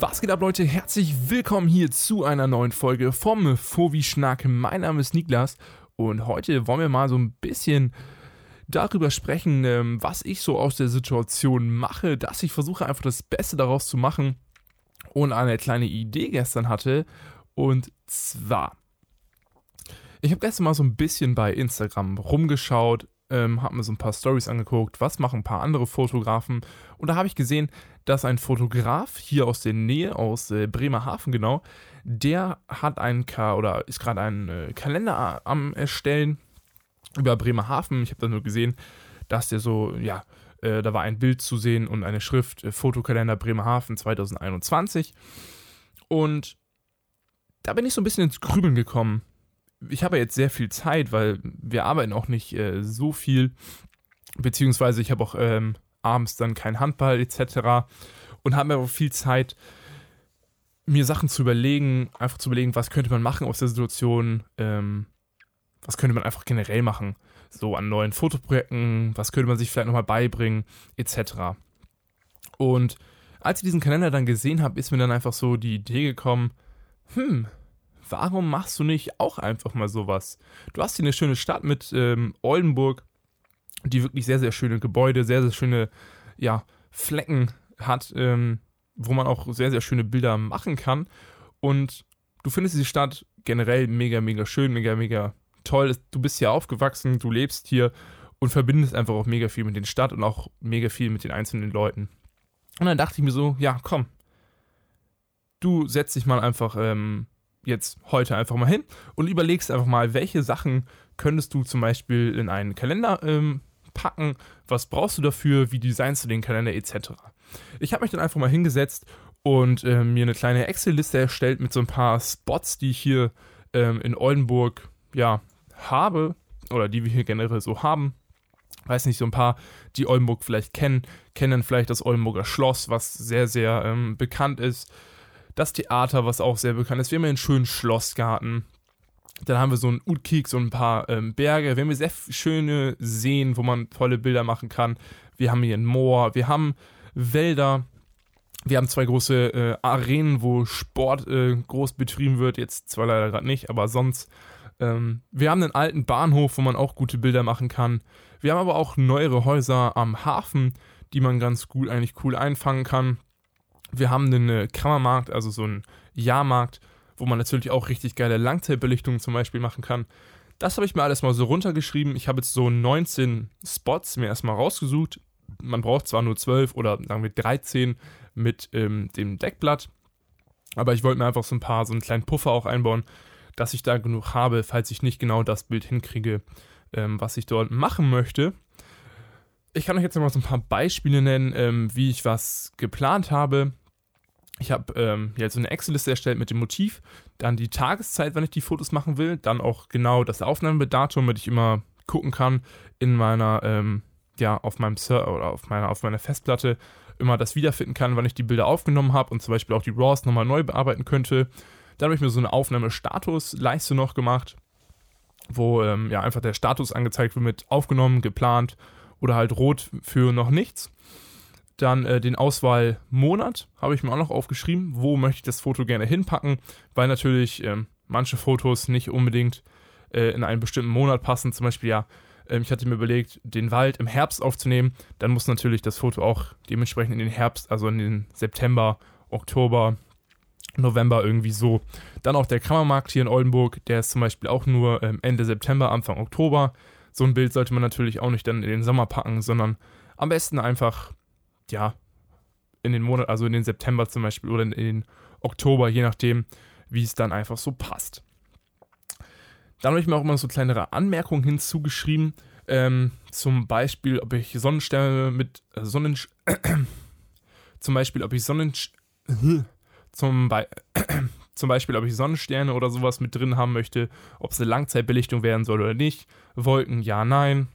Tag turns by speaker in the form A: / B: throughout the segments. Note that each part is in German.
A: Was geht ab, Leute? Herzlich willkommen hier zu einer neuen Folge vom Fovi Schnack. Mein Name ist Niklas und heute wollen wir mal so ein bisschen darüber sprechen, ähm, was ich so aus der Situation mache, dass ich versuche einfach das Beste daraus zu machen und eine kleine Idee gestern hatte. Und zwar, ich habe gestern mal so ein bisschen bei Instagram rumgeschaut, ähm, habe mir so ein paar Stories angeguckt, was machen ein paar andere Fotografen und da habe ich gesehen, dass ein Fotograf hier aus der Nähe, aus äh, Bremerhaven genau, der hat einen Ka oder ist gerade einen äh, Kalender am erstellen über Bremerhaven. Ich habe da nur gesehen, dass der so, ja, äh, da war ein Bild zu sehen und eine Schrift, äh, Fotokalender Bremerhaven 2021. Und da bin ich so ein bisschen ins Grübeln gekommen. Ich habe jetzt sehr viel Zeit, weil wir arbeiten auch nicht äh, so viel. Beziehungsweise ich habe auch ähm, abends dann kein Handball etc. Und habe aber viel Zeit, mir Sachen zu überlegen, einfach zu überlegen, was könnte man machen aus der Situation, ähm, was könnte man einfach generell machen, so an neuen Fotoprojekten, was könnte man sich vielleicht nochmal beibringen, etc. Und als ich diesen Kalender dann gesehen habe, ist mir dann einfach so die Idee gekommen, hm, warum machst du nicht auch einfach mal sowas? Du hast hier eine schöne Stadt mit ähm, Oldenburg, die wirklich sehr, sehr schöne Gebäude, sehr, sehr schöne, ja, Flecken hat, ähm, wo man auch sehr, sehr schöne Bilder machen kann. Und du findest die Stadt generell mega, mega schön, mega, mega toll. Du bist hier aufgewachsen, du lebst hier und verbindest einfach auch mega viel mit der Stadt und auch mega viel mit den einzelnen Leuten. Und dann dachte ich mir so, ja, komm, du setzt dich mal einfach ähm, jetzt heute einfach mal hin und überlegst einfach mal, welche Sachen könntest du zum Beispiel in einen Kalender ähm, packen, was brauchst du dafür, wie designst du den Kalender etc. Ich habe mich dann einfach mal hingesetzt und äh, mir eine kleine Excel-Liste erstellt mit so ein paar Spots, die ich hier ähm, in Oldenburg ja, habe oder die wir hier generell so haben. Weiß nicht, so ein paar, die Oldenburg vielleicht kennen, kennen vielleicht das Oldenburger Schloss, was sehr, sehr ähm, bekannt ist. Das Theater, was auch sehr bekannt ist. Wir haben einen schönen Schlossgarten. Dann haben wir so einen Utkik, so ein paar ähm, Berge. Wir haben hier sehr schöne Seen, wo man tolle Bilder machen kann. Wir haben hier ein Moor. Wir haben Wälder. Wir haben zwei große äh, Arenen, wo Sport äh, groß betrieben wird. Jetzt zwar leider gerade nicht, aber sonst. Ähm, wir haben einen alten Bahnhof, wo man auch gute Bilder machen kann. Wir haben aber auch neuere Häuser am Hafen, die man ganz gut eigentlich cool einfangen kann. Wir haben einen Kammermarkt, also so einen Jahrmarkt, wo man natürlich auch richtig geile Langzeitbelichtungen zum Beispiel machen kann. Das habe ich mir alles mal so runtergeschrieben. Ich habe jetzt so 19 Spots mir erstmal rausgesucht. Man braucht zwar nur 12 oder sagen wir 13 mit ähm, dem Deckblatt, aber ich wollte mir einfach so ein paar, so einen kleinen Puffer auch einbauen, dass ich da genug habe, falls ich nicht genau das Bild hinkriege, ähm, was ich dort machen möchte. Ich kann euch jetzt noch mal so ein paar Beispiele nennen, ähm, wie ich was geplant habe. Ich habe ähm, jetzt so eine Excel-Liste erstellt mit dem Motiv, dann die Tageszeit, wann ich die Fotos machen will, dann auch genau das Aufnahmedatum, damit ich immer gucken kann in meiner, ähm, ja, auf meinem Server oder auf meiner, auf meiner Festplatte immer das wiederfinden kann, wann ich die Bilder aufgenommen habe und zum Beispiel auch die RAWs nochmal neu bearbeiten könnte. Dann habe ich mir so eine Aufnahmestatus-Leiste noch gemacht, wo ähm, ja einfach der Status angezeigt wird mit aufgenommen, geplant oder halt rot für noch nichts. Dann äh, den Auswahlmonat habe ich mir auch noch aufgeschrieben. Wo möchte ich das Foto gerne hinpacken? Weil natürlich ähm, manche Fotos nicht unbedingt äh, in einen bestimmten Monat passen. Zum Beispiel, ja, äh, ich hatte mir überlegt, den Wald im Herbst aufzunehmen. Dann muss natürlich das Foto auch dementsprechend in den Herbst, also in den September, Oktober, November irgendwie so. Dann auch der Kammermarkt hier in Oldenburg, der ist zum Beispiel auch nur ähm, Ende September, Anfang Oktober. So ein Bild sollte man natürlich auch nicht dann in den Sommer packen, sondern am besten einfach ja, in den Monat, also in den September zum Beispiel oder in den Oktober, je nachdem, wie es dann einfach so passt. Dann habe ich mir auch immer so kleinere Anmerkungen hinzugeschrieben. Ähm, zum Beispiel, ob ich Sonnensterne mit äh, Sonnen zum Beispiel, ob ich Sonnen zum, Be zum Beispiel, ob ich Sonnensterne oder sowas mit drin haben möchte, ob es eine Langzeitbelichtung werden soll oder nicht. Wolken, ja, nein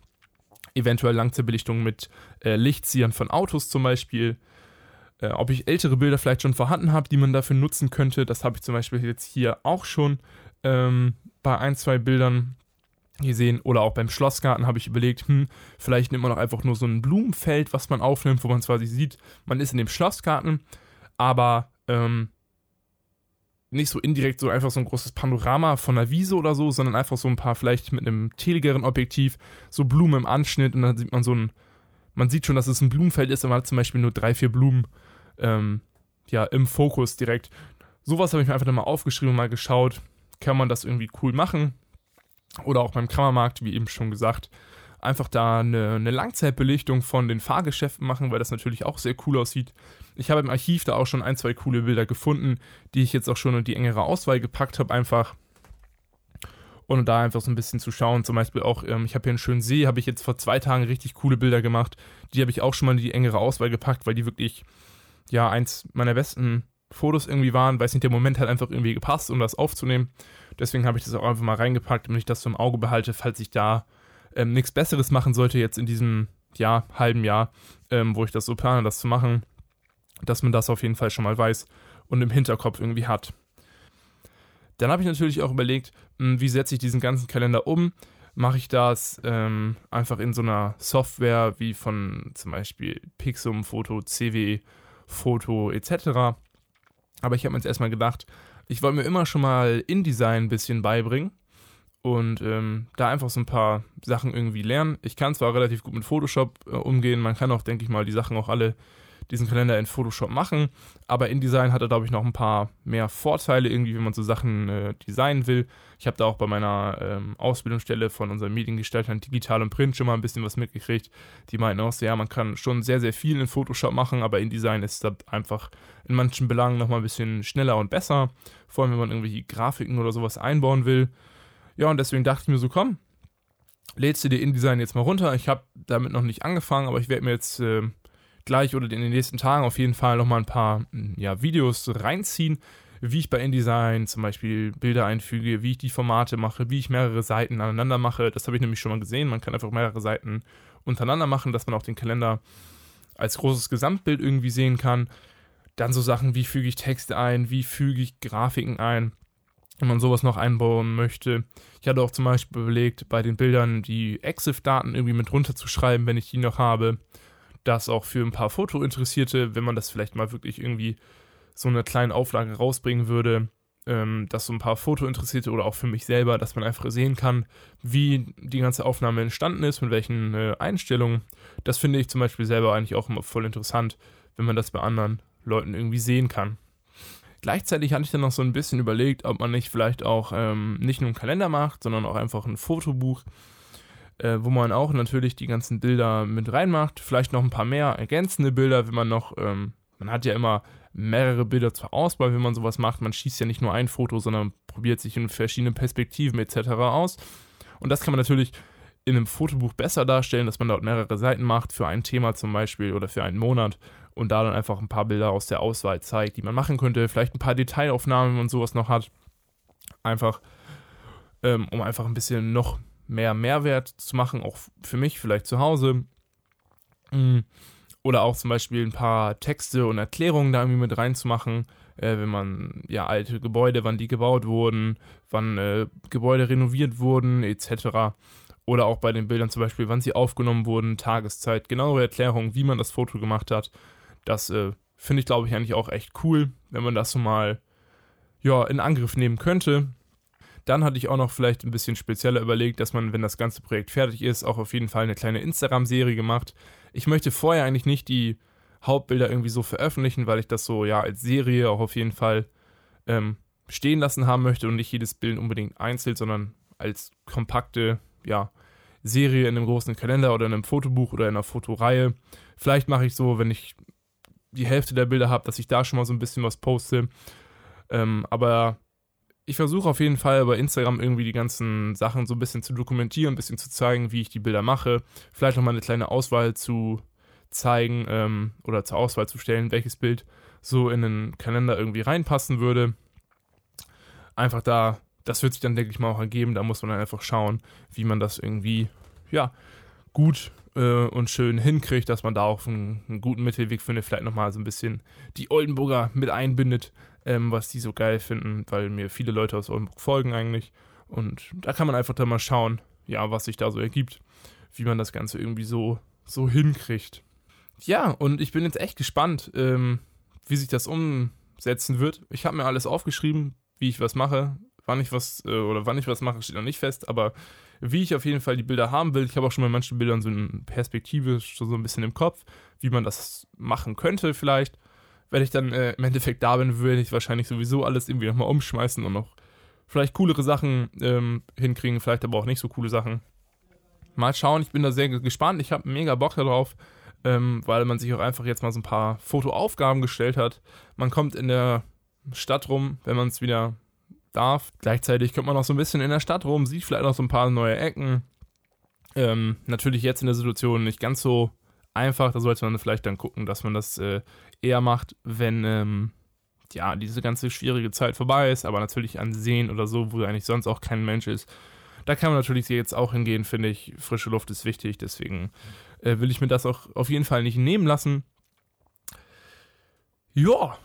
A: eventuell Langzeitbelichtung mit äh, Lichtziehern von Autos zum Beispiel. Äh, ob ich ältere Bilder vielleicht schon vorhanden habe, die man dafür nutzen könnte, das habe ich zum Beispiel jetzt hier auch schon ähm, bei ein, zwei Bildern gesehen. Oder auch beim Schlossgarten habe ich überlegt, hm, vielleicht nimmt man auch einfach nur so ein Blumenfeld, was man aufnimmt, wo man quasi sieht, man ist in dem Schlossgarten, aber ähm, nicht so indirekt so einfach so ein großes Panorama von einer Wiese oder so, sondern einfach so ein paar vielleicht mit einem teligeren Objektiv, so Blumen im Anschnitt und dann sieht man so ein, man sieht schon, dass es ein Blumenfeld ist, aber man hat zum Beispiel nur drei, vier Blumen ähm, ja, im Fokus direkt. Sowas habe ich mir einfach mal aufgeschrieben und mal geschaut, kann man das irgendwie cool machen. Oder auch beim Kammermarkt, wie eben schon gesagt, einfach da eine, eine Langzeitbelichtung von den Fahrgeschäften machen, weil das natürlich auch sehr cool aussieht. Ich habe im Archiv da auch schon ein, zwei coole Bilder gefunden, die ich jetzt auch schon in die engere Auswahl gepackt habe, einfach. Und da einfach so ein bisschen zu schauen. Zum Beispiel auch, ähm, ich habe hier einen schönen See, habe ich jetzt vor zwei Tagen richtig coole Bilder gemacht. Die habe ich auch schon mal in die engere Auswahl gepackt, weil die wirklich, ja, eins meiner besten Fotos irgendwie waren, weil es nicht der Moment hat einfach irgendwie gepasst, um das aufzunehmen. Deswegen habe ich das auch einfach mal reingepackt, damit ich das so im Auge behalte, falls ich da ähm, nichts Besseres machen sollte jetzt in diesem Jahr, halben Jahr, ähm, wo ich das so plane, das zu machen, dass man das auf jeden Fall schon mal weiß und im Hinterkopf irgendwie hat. Dann habe ich natürlich auch überlegt, mh, hm, wie setze ich diesen ganzen Kalender um? Mache ich das ähm, einfach in so einer Software wie von zum Beispiel Pixum, Foto, CW, Foto etc. Aber ich habe mir jetzt erstmal gedacht, ich wollte mir immer schon mal InDesign ein bisschen beibringen und ähm, da einfach so ein paar Sachen irgendwie lernen. Ich kann zwar relativ gut mit Photoshop äh, umgehen, man kann auch, denke ich mal, die Sachen auch alle, diesen Kalender in Photoshop machen, aber InDesign hat er, glaube ich, noch ein paar mehr Vorteile irgendwie, wenn man so Sachen äh, designen will. Ich habe da auch bei meiner ähm, Ausbildungsstelle von unseren Mediengestaltern Digital und Print schon mal ein bisschen was mitgekriegt. Die meinten auch so, ja, man kann schon sehr, sehr viel in Photoshop machen, aber InDesign ist da einfach in manchen Belangen nochmal ein bisschen schneller und besser, vor allem wenn man irgendwelche Grafiken oder sowas einbauen will. Ja, und deswegen dachte ich mir so, komm, lädst du dir InDesign jetzt mal runter. Ich habe damit noch nicht angefangen, aber ich werde mir jetzt äh, gleich oder in den nächsten Tagen auf jeden Fall nochmal ein paar hm, ja, Videos reinziehen, wie ich bei InDesign zum Beispiel Bilder einfüge, wie ich die Formate mache, wie ich mehrere Seiten aneinander mache. Das habe ich nämlich schon mal gesehen. Man kann einfach mehrere Seiten untereinander machen, dass man auch den Kalender als großes Gesamtbild irgendwie sehen kann. Dann so Sachen, wie füge ich Texte ein, wie füge ich Grafiken ein wenn man sowas noch einbauen möchte. Ich hatte auch zum Beispiel überlegt, bei den Bildern die EXIF-Daten irgendwie mit runterzuschreiben, wenn ich die noch habe. Das auch für ein paar Fotointeressierte, wenn man das vielleicht mal wirklich irgendwie so eine kleine Auflage rausbringen würde, ähm, dass so ein paar Fotointeressierte oder auch für mich selber, dass man einfach sehen kann, wie die ganze Aufnahme entstanden ist, mit welchen äh, Einstellungen. Das finde ich zum Beispiel selber eigentlich auch immer voll interessant, wenn man das bei anderen Leuten irgendwie sehen kann. Gleichzeitig hatte ich dann noch so ein bisschen überlegt, ob man nicht vielleicht auch ähm, nicht nur einen Kalender macht, sondern auch einfach ein Fotobuch, äh, wo man auch natürlich die ganzen Bilder mit reinmacht. Vielleicht noch ein paar mehr ergänzende Bilder, wenn man noch, ähm, man hat ja immer mehrere Bilder zur Auswahl, wenn man sowas macht. Man schießt ja nicht nur ein Foto, sondern probiert sich in verschiedenen Perspektiven etc. aus. Und das kann man natürlich in einem Fotobuch besser darstellen, dass man dort mehrere Seiten macht für ein Thema zum Beispiel oder für einen Monat und da dann einfach ein paar Bilder aus der Auswahl zeigt, die man machen könnte. Vielleicht ein paar Detailaufnahmen, man sowas noch hat. Einfach, ähm, um einfach ein bisschen noch mehr Mehrwert zu machen, auch für mich, vielleicht zu Hause. Mm. Oder auch zum Beispiel ein paar Texte und Erklärungen da irgendwie mit reinzumachen, äh, wenn man ja alte Gebäude, wann die gebaut wurden, wann äh, Gebäude renoviert wurden, etc. Oder auch bei den Bildern zum Beispiel, wann sie aufgenommen wurden, Tageszeit, genauere Erklärungen, wie man das Foto gemacht hat. Das äh, finde ich, glaube ich, eigentlich auch echt cool, wenn man das so mal ja, in Angriff nehmen könnte. Dann hatte ich auch noch vielleicht ein bisschen spezieller überlegt, dass man, wenn das ganze Projekt fertig ist, auch auf jeden Fall eine kleine Instagram-Serie gemacht. Ich möchte vorher eigentlich nicht die Hauptbilder irgendwie so veröffentlichen, weil ich das so ja als Serie auch auf jeden Fall ähm, stehen lassen haben möchte und nicht jedes Bild unbedingt einzeln, sondern als kompakte ja, Serie in einem großen Kalender oder in einem Fotobuch oder in einer Fotoreihe. Vielleicht mache ich so, wenn ich die Hälfte der Bilder habe, dass ich da schon mal so ein bisschen was poste. Ähm, aber ich versuche auf jeden Fall bei Instagram irgendwie die ganzen Sachen so ein bisschen zu dokumentieren, ein bisschen zu zeigen, wie ich die Bilder mache. Vielleicht nochmal eine kleine Auswahl zu zeigen ähm, oder zur Auswahl zu stellen, welches Bild so in den Kalender irgendwie reinpassen würde. Einfach da, das wird sich dann, denke ich mal, auch ergeben. Da muss man dann einfach schauen, wie man das irgendwie, ja, gut äh, und schön hinkriegt, dass man da auch einen, einen guten Mittelweg findet, vielleicht nochmal so ein bisschen die Oldenburger mit einbindet, ähm, was die so geil finden, weil mir viele Leute aus Oldenburg folgen eigentlich. Und da kann man einfach dann mal schauen, ja, was sich da so ergibt, wie man das Ganze irgendwie so, so hinkriegt. Ja, und ich bin jetzt echt gespannt, ähm, wie sich das um, setzen wird. Ich habe mir alles aufgeschrieben, wie ich was mache. Wann ich was äh, oder wann ich was mache, steht noch nicht fest, aber wie ich auf jeden Fall die Bilder haben will. Ich habe auch schon bei manchen Bildern so eine Perspektive so ein bisschen im Kopf, wie man das machen könnte vielleicht. Wenn ich dann äh, im Endeffekt da bin, würde ich wahrscheinlich sowieso alles irgendwie nochmal umschmeißen und noch vielleicht coolere Sachen ähm, hinkriegen, vielleicht aber auch nicht so coole Sachen. Mal schauen, ich bin da sehr gespannt. Ich habe mega Bock darauf, ähm, weil man sich auch einfach jetzt mal so ein paar Fotoaufgaben gestellt hat. Man kommt in der Stadt rum, wenn man es wieder darf. Gleichzeitig kommt man auch so ein bisschen in der Stadt rum, sieht vielleicht auch so ein paar neue Ecken. Ähm, natürlich jetzt in der Situation nicht ganz so einfach. Da sollte man vielleicht dann gucken, dass man das äh, eher macht, wenn ähm, ja diese ganze schwierige Zeit vorbei ist. Aber natürlich an Seen oder so, wo eigentlich sonst auch kein Mensch ist. Da kann man natürlich jetzt auch hingehen, finde ich. Frische Luft ist wichtig, deswegen äh, will ich mir das auch auf jeden Fall nicht nehmen lassen. Ja,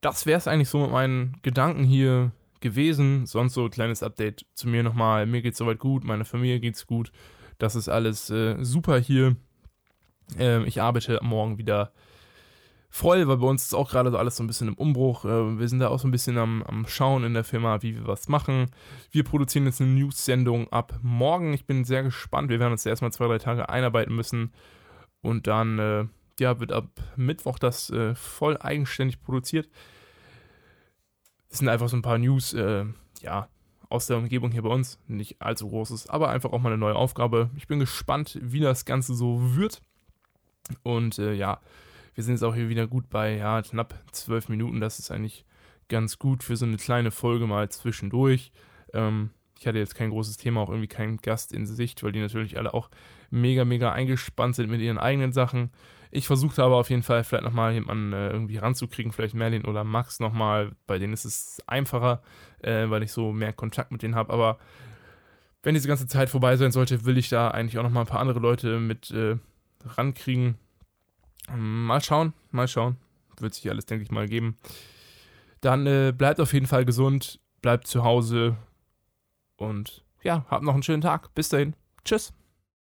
A: das wäre es eigentlich so mit meinen Gedanken hier gewesen. Sonst so ein kleines Update zu mir nochmal. Mir geht's soweit gut, meiner Familie geht's gut. Das ist alles äh, super hier. Ähm, ich arbeite morgen wieder voll, weil bei uns ist auch gerade so alles so ein bisschen im Umbruch. Äh, wir sind da auch so ein bisschen am, am Schauen in der Firma, wie wir was machen. Wir produzieren jetzt eine News-Sendung ab morgen. Ich bin sehr gespannt. Wir werden uns erstmal zwei, drei Tage einarbeiten müssen. Und dann äh, ja, wird ab Mittwoch das äh, voll eigenständig produziert. Es sind einfach so ein paar News, äh, ja, aus der Umgebung hier bei uns. Nicht allzu großes, aber einfach auch mal eine neue Aufgabe. Ich bin gespannt, wie das Ganze so wird. Und äh, ja, wir sind jetzt auch hier wieder gut bei ja, knapp zwölf Minuten. Das ist eigentlich ganz gut für so eine kleine Folge mal zwischendurch. Ähm, ich hatte jetzt kein großes Thema, auch irgendwie keinen Gast in Sicht, weil die natürlich alle auch mega, mega eingespannt sind mit ihren eigenen Sachen. Ich versuchte aber auf jeden Fall vielleicht nochmal jemanden äh, irgendwie ranzukriegen, vielleicht Merlin oder Max nochmal. Bei denen ist es einfacher, äh, weil ich so mehr Kontakt mit denen habe. Aber wenn diese ganze Zeit vorbei sein sollte, will ich da eigentlich auch nochmal ein paar andere Leute mit äh, rankriegen. Mal schauen, mal schauen. Wird sich alles, denke ich mal, geben. Dann äh, bleibt auf jeden Fall gesund, bleibt zu Hause und ja, habt noch einen schönen Tag. Bis dahin. Tschüss.